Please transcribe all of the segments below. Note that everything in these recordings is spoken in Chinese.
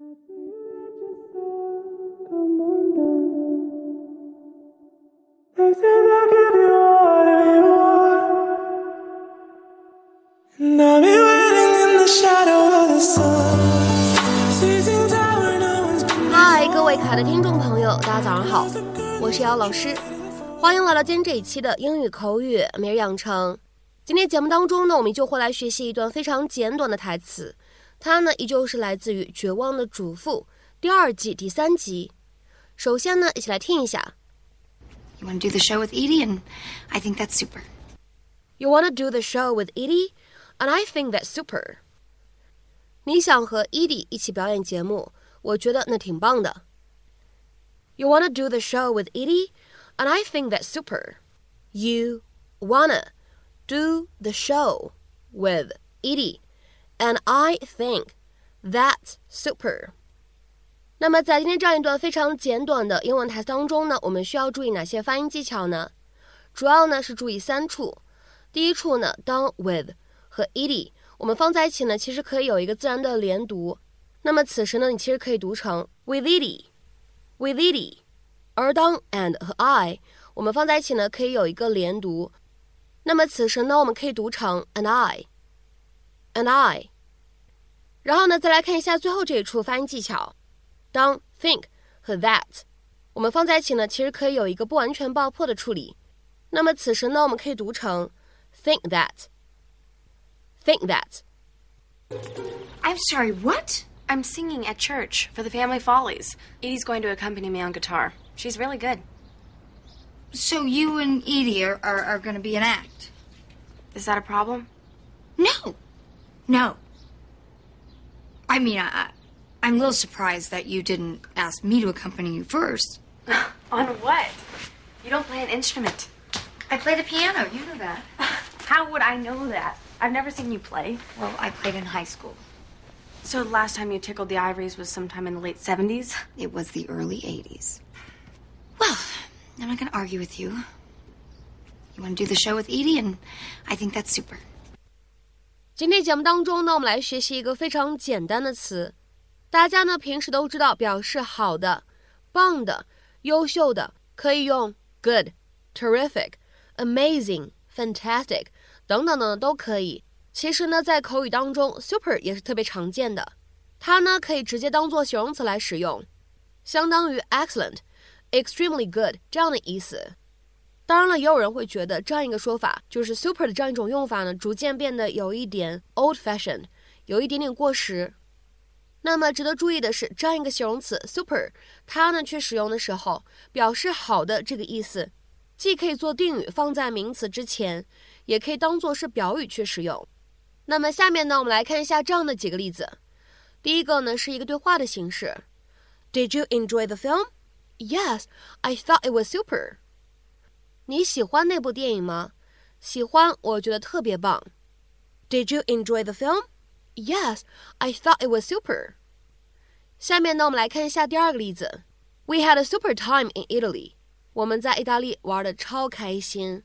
嗨，各位可爱的听众朋友，大家早上好，我是姚老师，欢迎来到今天这一期的英语口语每日养成。今天节目当中呢，我们就会来学习一段非常简短的台词，它呢依旧是来自于《绝望的主妇》第二季第三集。首先呢，一起来听一下。You want to do the show with Edie, and I think that's super. You want to do the show with Edie, and I think that's super. 你想和 Edie 一起表演节目，我觉得那挺棒的。You want to do the show with Edie, and I think that's super. You wanna do the show with Edie, And I think that's super. 那么在今天这样一段非常简短的英文台词当中呢，我们需要注意哪些发音技巧呢？主要呢是注意三处。第一处呢，当 with 和 Edie 我们放在一起呢，其实可以有一个自然的连读。那么此时呢，你其实可以读成 with Edie，with Edie。而当 and 和 I 我们放在一起呢，可以有一个连读。那么此时呢，我们可以读成 and I，and I。然后呢，再来看一下最后这一处发音技巧。当 think 和 that 我们放在一起呢，其实可以有一个不完全爆破的处理。那么此时呢，我们可以读成 think that，think that。I'm sorry, what? I'm singing at church for the Family Follies. Edie's going to accompany me on guitar. She's really good. So you and Edie are, are, are going to be an act? Is that a problem? No. No. I mean, I, I'm a little surprised that you didn't ask me to accompany you first. on what? You don't play an instrument. I play the piano. You know that. How would I know that? I've never seen you play. Well, I played in high school. So the last time you tickled the ivories was sometime in the late 70s? It was the early 80s. Well, I'm not going to argue with you. You want to do the show with Edie, and I think that's super. 今天节目当中呢，我们来学习一个非常简单的词。大家呢平时都知道，表示好的、棒的、优秀的，可以用 good、terrific、amazing、fantastic 等等等的都可以。其实呢，在口语当中，super 也是特别常见的。它呢可以直接当做形容词来使用，相当于 excellent、extremely good 这样的意思。当然了，也有人会觉得这样一个说法，就是 super 的这样一种用法呢，逐渐变得有一点 old-fashioned，有一点点过时。那么值得注意的是，这样一个形容词 super，它呢去使用的时候，表示好的这个意思，既可以做定语放在名词之前，也可以当做是表语去使用。那么下面呢，我们来看一下这样的几个例子。第一个呢是一个对话的形式：Did you enjoy the film? Yes, I thought it was super. 你喜欢那部电影吗？喜欢，我觉得特别棒。Did you enjoy the film? Yes, I thought it was super. 下面呢，我们来看一下第二个例子。We had a super time in Italy. 我们在意大利玩的超开心。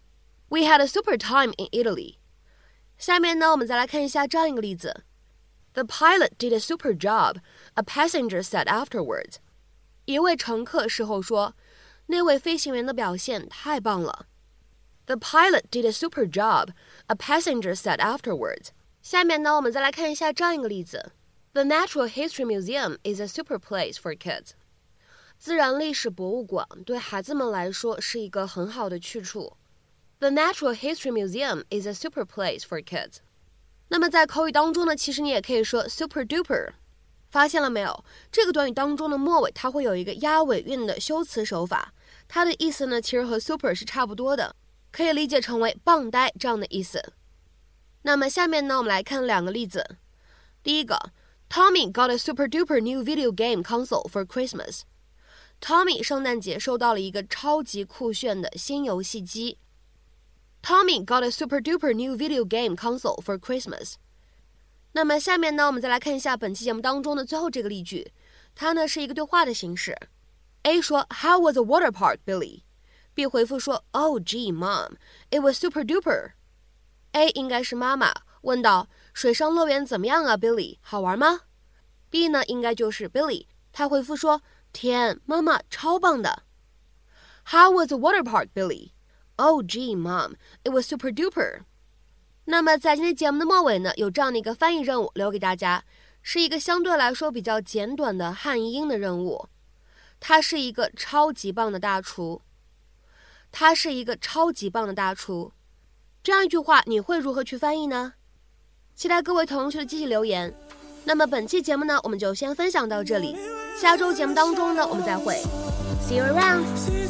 We had a super time in Italy. 下面呢，我们再来看一下这样一个例子。The pilot did a super job. A passenger said afterwards. 一位乘客事后说， 那位飞行员的表现太棒了。The pilot did a super job. A passenger said afterwards. 下面呢，我们再来看一下这样一个例子：The Natural History Museum is a super place for kids。自然历史博物馆对孩子们来说是一个很好的去处。The Natural History Museum is a super place for kids。那么在口语当中呢，其实你也可以说 super duper。 发现了没有？这个短语当中的末尾它会有一个押尾韵的修辞手法，它的意思呢其实和 super 是差不多的，可以理解成为棒呆这样的意思。那么下面呢，我们来看两个例子。第一个，Tommy got a super duper new video game console for Christmas。Tommy 圣诞节收到了一个超级酷炫的新游戏机。Tommy got a super duper new video game console for Christmas。那么下面呢，我们再来看一下本期节目当中的最后这个例句，它呢是一个对话的形式。A 说，How was the water park, Billy？B 回复说，Oh, gee, Mom, it was super duper。A 应该是妈妈问道：“水上乐园怎么样啊，Billy？好玩吗 B 呢，应该就是 Billy，他回复说：“天，妈妈超棒的。” How was the water park, Billy? Oh, gee, Mom, it was super duper. 那么在今天节目的末尾呢，有这样的一个翻译任务留给大家，是一个相对来说比较简短的汉译英的任务。他是一个超级棒的大厨。他是一个超级棒的大厨。这样一句话，你会如何去翻译呢？期待各位同学的积极留言。那么本期节目呢，我们就先分享到这里。下周节目当中呢，我们再会。See you around.